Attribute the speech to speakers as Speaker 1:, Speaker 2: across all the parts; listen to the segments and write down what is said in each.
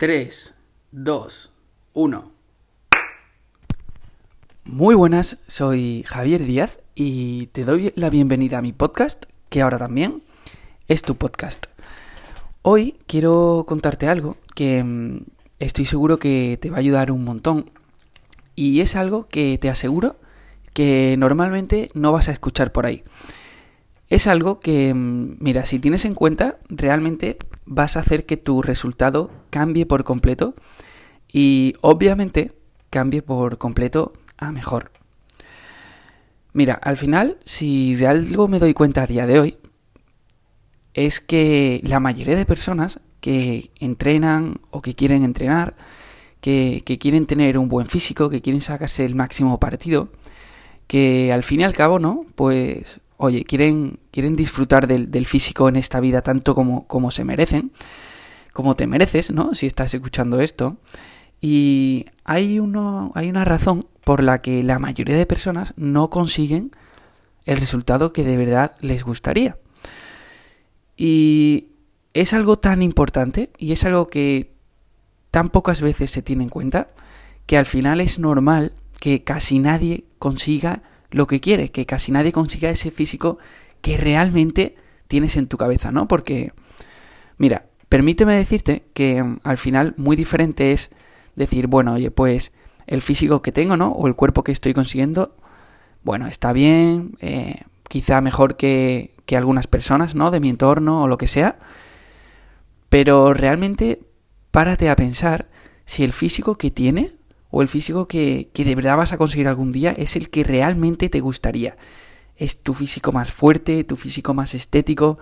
Speaker 1: 3, 2, 1. Muy buenas, soy Javier Díaz y te doy la bienvenida a mi podcast, que ahora también es tu podcast. Hoy quiero contarte algo que mm, estoy seguro que te va a ayudar un montón y es algo que te aseguro que normalmente no vas a escuchar por ahí. Es algo que, mm, mira, si tienes en cuenta, realmente vas a hacer que tu resultado cambie por completo y obviamente cambie por completo a mejor. Mira, al final, si de algo me doy cuenta a día de hoy, es que la mayoría de personas que entrenan o que quieren entrenar, que, que, quieren tener un buen físico, que quieren sacarse el máximo partido, que al fin y al cabo, ¿no? Pues oye, quieren, quieren disfrutar del, físico en esta vida tanto como, como se merecen, como te mereces, ¿no? Si estás escuchando esto. Y hay, uno, hay una razón por la que la mayoría de personas no consiguen el resultado que de verdad les gustaría. Y es algo tan importante y es algo que tan pocas veces se tiene en cuenta que al final es normal que casi nadie consiga lo que quiere, que casi nadie consiga ese físico que realmente tienes en tu cabeza, ¿no? Porque, mira, permíteme decirte que mm, al final muy diferente es decir, bueno, oye, pues el físico que tengo, ¿no? O el cuerpo que estoy consiguiendo, bueno, está bien, eh, quizá mejor que, que algunas personas, ¿no? De mi entorno o lo que sea. Pero realmente párate a pensar si el físico que tienes o el físico que, que de verdad vas a conseguir algún día es el que realmente te gustaría. Es tu físico más fuerte, tu físico más estético,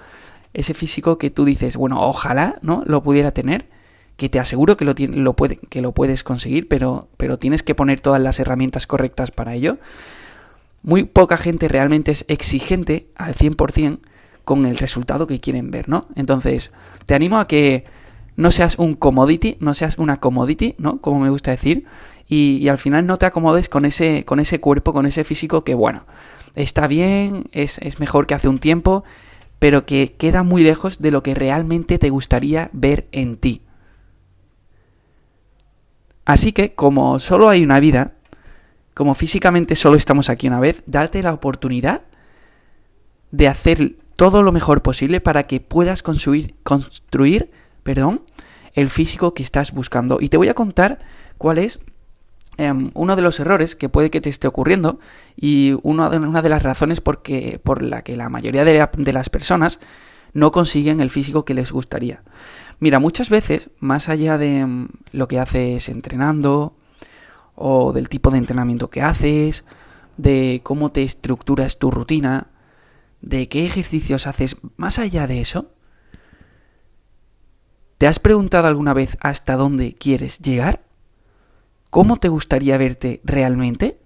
Speaker 1: ese físico que tú dices, bueno, ojalá, ¿no? Lo pudiera tener, que te aseguro que lo, lo, puede, que lo puedes conseguir, pero, pero tienes que poner todas las herramientas correctas para ello. Muy poca gente realmente es exigente al 100% con el resultado que quieren ver, ¿no? Entonces, te animo a que no seas un commodity, no seas una commodity, ¿no? Como me gusta decir, y, al final no te acomodes con ese, con ese cuerpo, con ese físico que, bueno, está bien, es, es mejor que hace un tiempo, pero que queda muy lejos de lo que realmente te gustaría ver en ti. Así que, como solo hay una vida, como físicamente solo estamos aquí una vez, date la oportunidad de hacer todo lo mejor posible para que puedas construir, construir perdón, el físico que estás buscando. Y te voy a contar cuál es Em, uno de los errores que puede que te esté ocurriendo y una de, las razones por, por la que la mayoría de, de las personas no consiguen el físico que les gustaría. Mira, muchas veces, más allá de em, lo que haces entrenando, o del tipo de entrenamiento que haces, de cómo te estructuras tu rutina, de qué ejercicios haces, más allá de eso, ¿te has preguntado alguna vez hasta dónde quieres llegar? ¿Cómo te gustaría verte realmente?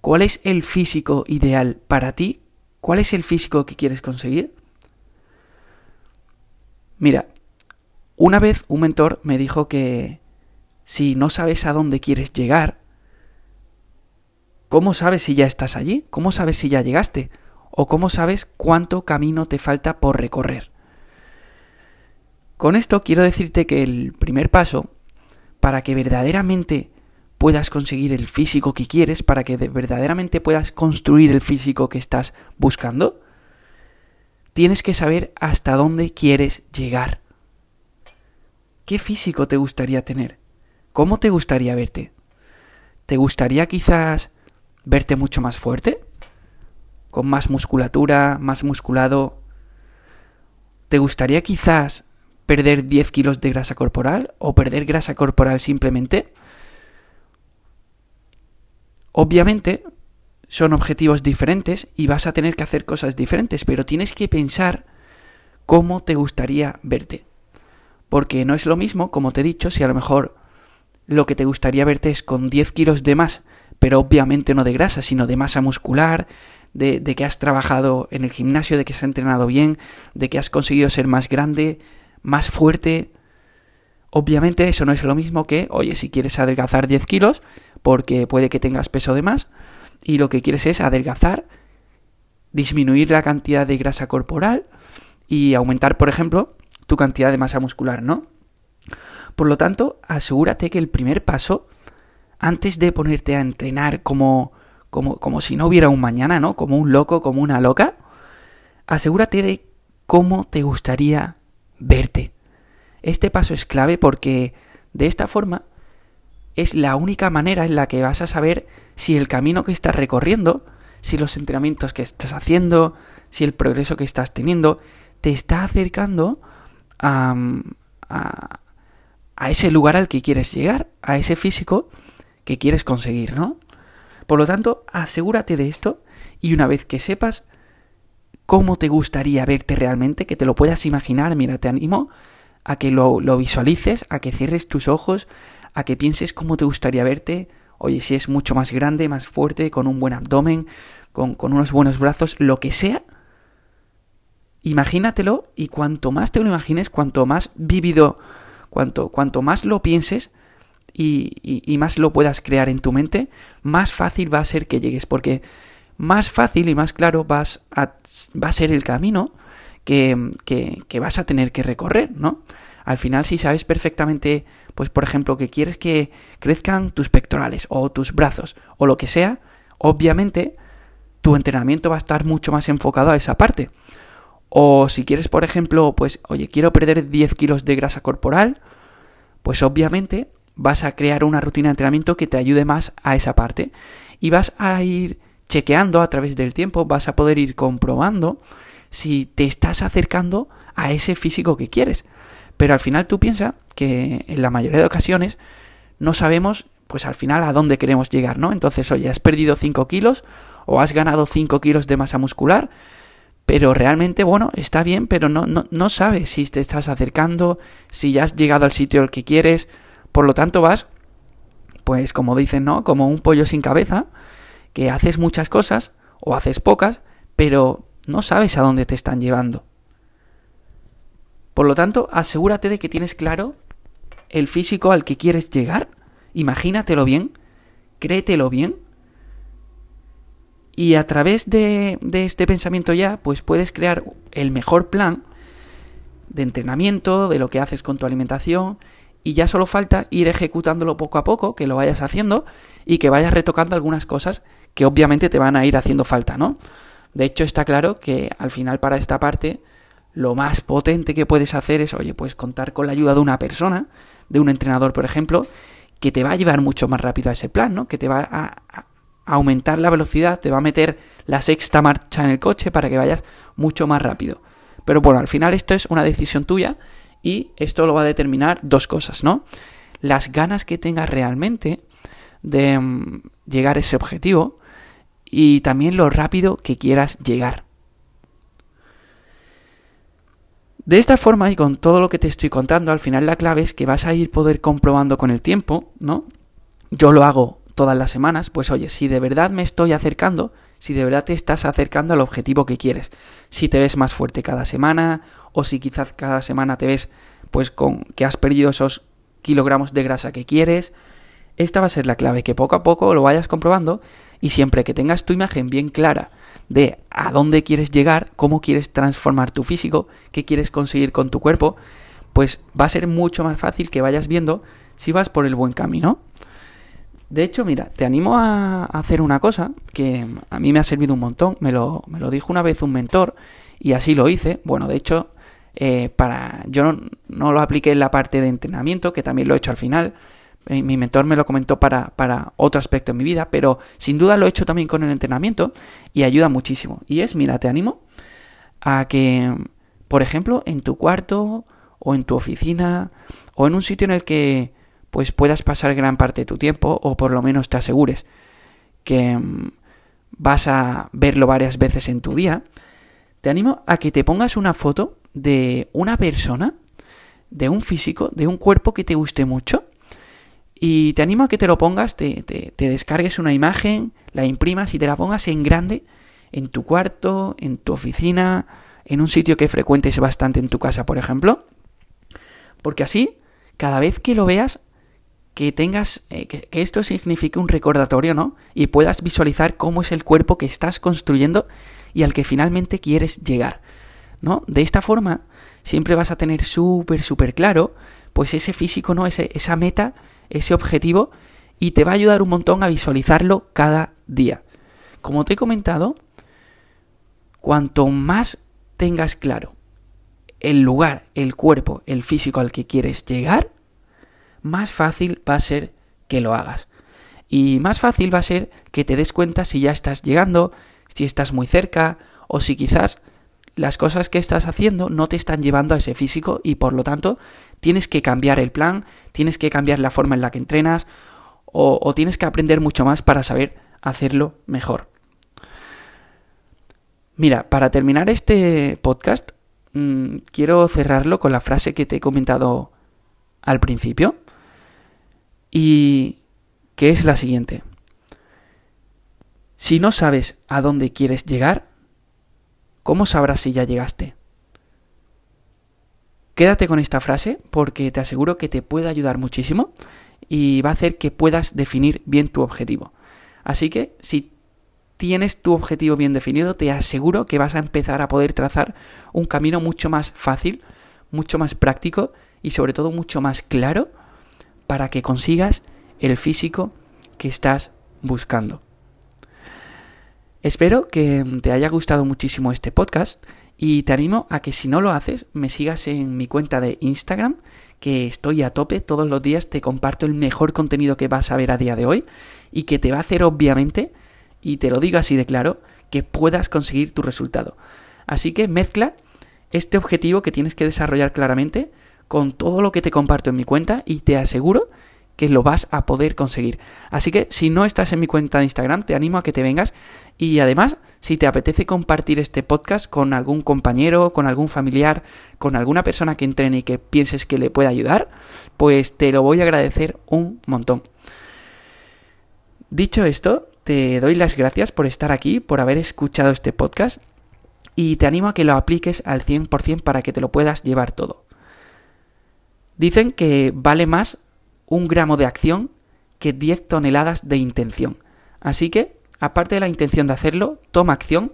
Speaker 1: ¿Cuál es el físico ideal para ti? ¿Cuál es el físico que quieres conseguir? Mira, una vez un mentor me dijo que si no sabes a dónde quieres llegar, ¿cómo sabes si ya estás allí? ¿Cómo sabes si ya llegaste? ¿O cómo sabes cuánto camino te falta por recorrer? Con esto quiero decirte que el primer paso para que verdaderamente puedas conseguir el físico que quieres, para que verdaderamente puedas construir el físico que estás buscando, tienes que saber hasta dónde quieres llegar. ¿Qué físico te gustaría tener? ¿Cómo te gustaría verte? ¿Te gustaría quizás verte mucho más fuerte? ¿Con más musculatura, más musculado? ¿Te gustaría quizás perder 10 kilos de grasa corporal o perder grasa corporal simplemente. Obviamente son objetivos diferentes y vas a tener que hacer cosas diferentes, pero tienes que pensar cómo te gustaría verte. Porque no es lo mismo, como te he dicho, si a lo mejor lo que te gustaría verte es con 10 kilos de más, pero obviamente no de grasa, sino de masa muscular, de, que has trabajado en el gimnasio, de que has entrenado bien, de que has conseguido ser más grande, más fuerte. Obviamente eso no es lo mismo que, oye, si quieres adelgazar 10 kilos, porque puede que tengas peso de más, y lo que quieres es adelgazar, disminuir la cantidad de grasa corporal y aumentar, por ejemplo, tu cantidad de masa muscular, ¿no? Por lo tanto, asegúrate que el primer paso, antes de ponerte a entrenar como, como, como si no hubiera un mañana, ¿no? Como un loco, como una loca, asegúrate de cómo te gustaría verte. Este paso es clave porque de esta forma es la única manera en la que vas a saber si el camino que estás recorriendo, si los entrenamientos que estás haciendo, si el progreso que estás teniendo, te está acercando a, a, a ese lugar al que quieres llegar, a ese físico que quieres conseguir, ¿no? Por lo tanto, asegúrate de esto y una vez que sepas cómo te gustaría verte realmente, que te lo puedas imaginar, mira, te animo a que lo, lo visualices, a que cierres tus ojos, a que pienses cómo te gustaría verte, oye, si es mucho más grande, más fuerte, con un buen abdomen, con, unos buenos brazos, lo que sea, imagínatelo y cuanto más te lo imagines, cuanto más vívido, cuanto, cuanto más lo pienses y, más lo puedas crear en tu mente, más fácil va a ser que llegues, porque más fácil y más claro vas a, va a ser el camino que, que, que vas a tener que recorrer, ¿no? Al final, si sabes perfectamente, pues por ejemplo, que quieres que crezcan tus pectorales o tus brazos o lo que sea, obviamente tu entrenamiento va a estar mucho más enfocado a esa parte. O si quieres, por ejemplo, pues, oye, quiero perder 10 kilos de grasa corporal, pues obviamente vas a crear una rutina de entrenamiento que te ayude más a esa parte. Y vas a ir chequeando a través del tiempo, vas a poder ir comprobando si te estás acercando a ese físico que quieres. Pero al final tú piensas que en la mayoría de ocasiones no sabemos, pues al final a dónde queremos llegar, ¿no? Entonces, oye, has perdido 5 kilos o has ganado 5 kilos de masa muscular, pero realmente, bueno, está bien, pero no, no, no sabes si te estás acercando, si ya has llegado al sitio al que quieres, por lo tanto vas, pues como dicen, ¿no? Como un pollo sin cabeza, que haces muchas cosas o haces pocas, pero no sabes a dónde te están llevando. Por lo tanto, asegúrate de que tienes claro el físico al que quieres llegar. Imagínatelo bien, créetelo bien. Y a través de, de, este pensamiento ya, pues puedes crear el mejor plan de entrenamiento, de lo que haces con tu alimentación. Y ya solo falta ir ejecutándolo poco a poco, que lo vayas haciendo y que vayas retocando algunas cosas que obviamente te van a ir haciendo falta, ¿no? De hecho, está claro que al final para esta parte lo más potente que puedes hacer es, oye, pues contar con la ayuda de una persona, de un entrenador, por ejemplo, que te va a llevar mucho más rápido a ese plan, ¿no? Que te va a, a aumentar la velocidad, te va a meter la sexta marcha en el coche para que vayas mucho más rápido. Pero bueno, al final esto es una decisión tuya y esto lo va a determinar dos cosas, ¿no? Las ganas que tengas realmente de um, llegar a ese objetivo y también lo rápido que quieras llegar. De esta forma y con todo lo que te estoy contando, al final la clave es que vas a ir poder comprobando con el tiempo, ¿no? Yo lo hago todas las semanas, pues oye, si de verdad me estoy acercando, si de verdad te estás acercando al objetivo que quieres, si te ves más fuerte cada semana o si quizás cada semana te ves pues con que has perdido esos kilogramos de grasa que quieres, esta va a ser la clave, que poco a poco lo vayas comprobando y siempre que tengas tu imagen bien clara de a dónde quieres llegar, cómo quieres transformar tu físico, qué quieres conseguir con tu cuerpo, pues va a ser mucho más fácil que vayas viendo si vas por el buen camino. De hecho, mira, te animo a hacer una cosa que a mí me ha servido un montón. Me lo, me lo dijo una vez un mentor y así lo hice. Bueno, de hecho, eh, para yo no, no, lo apliqué en la parte de entrenamiento, que también lo he hecho al final, mi mentor me lo comentó para, para otro aspecto en mi vida, pero sin duda lo he hecho también con el entrenamiento y ayuda muchísimo. Y es, mira, te animo a que, por ejemplo, en tu cuarto o en tu oficina o en un sitio en el que pues puedas pasar gran parte de tu tiempo o por lo menos te asegures que mm, vas a verlo varias veces en tu día, te animo a que te pongas una foto de una persona, de un físico, de un cuerpo que te guste mucho y te animo a que te lo pongas, te, te, te, descargues una imagen, la imprimas y te la pongas en grande en tu cuarto, en tu oficina, en un sitio que frecuentes bastante en tu casa, por ejemplo. Porque así, cada vez que lo veas, que tengas, eh, que, que, esto signifique un recordatorio, ¿no? Y puedas visualizar cómo es el cuerpo que estás construyendo y al que finalmente quieres llegar, ¿no? De esta forma, siempre vas a tener súper, súper claro pues ese físico, ¿no? Ese, esa meta, ese objetivo, y te va a ayudar un montón a visualizarlo cada día. Como te he comentado, cuanto más tengas claro el lugar, el cuerpo, el físico al que quieres llegar, más fácil va a ser que lo hagas. Y más fácil va a ser que te des cuenta si ya estás llegando, si estás muy cerca o si quizás las cosas que estás haciendo no te están llevando a ese físico y por lo tanto tienes que cambiar el plan, tienes que cambiar la forma en la que entrenas o, tienes que aprender mucho más para saber hacerlo mejor. Mira, para terminar este podcast, mm, quiero cerrarlo con la frase que te he comentado al principio y que es la siguiente. Si no sabes a dónde quieres llegar, ¿cómo sabrás si ya llegaste? Quédate con esta frase porque te aseguro que te puede ayudar muchísimo y va a hacer que puedas definir bien tu objetivo. Así que si tienes tu objetivo bien definido, te aseguro que vas a empezar a poder trazar un camino mucho más fácil, mucho más práctico y sobre todo mucho más claro para que consigas el físico que estás buscando. Espero que te haya gustado muchísimo este podcast y te animo a que si no lo haces me sigas en mi cuenta de Instagram que estoy a tope todos los días te comparto el mejor contenido que vas a ver a día de hoy y que te va a hacer obviamente y te lo digo así de claro que puedas conseguir tu resultado. Así que mezcla este objetivo que tienes que desarrollar claramente con todo lo que te comparto en mi cuenta y te aseguro que lo vas a poder conseguir. Así que si no estás en mi cuenta de Instagram, te animo a que te vengas y además, si te apetece compartir este podcast con algún compañero, con algún familiar, con alguna persona que entrene y que pienses que le pueda ayudar, pues te lo voy a agradecer un montón. Dicho esto, te doy las gracias por estar aquí, por haber escuchado este podcast y te animo a que lo apliques al 100% para que te lo puedas llevar todo. Dicen que vale más un gramo de acción que 10 toneladas de intención. Así que, aparte de la intención de hacerlo, toma acción,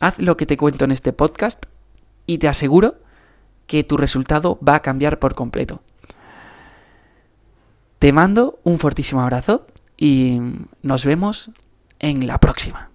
Speaker 1: haz lo que te cuento en este podcast y te aseguro que tu resultado va a cambiar por completo. Te mando un fortísimo abrazo y nos vemos en la próxima.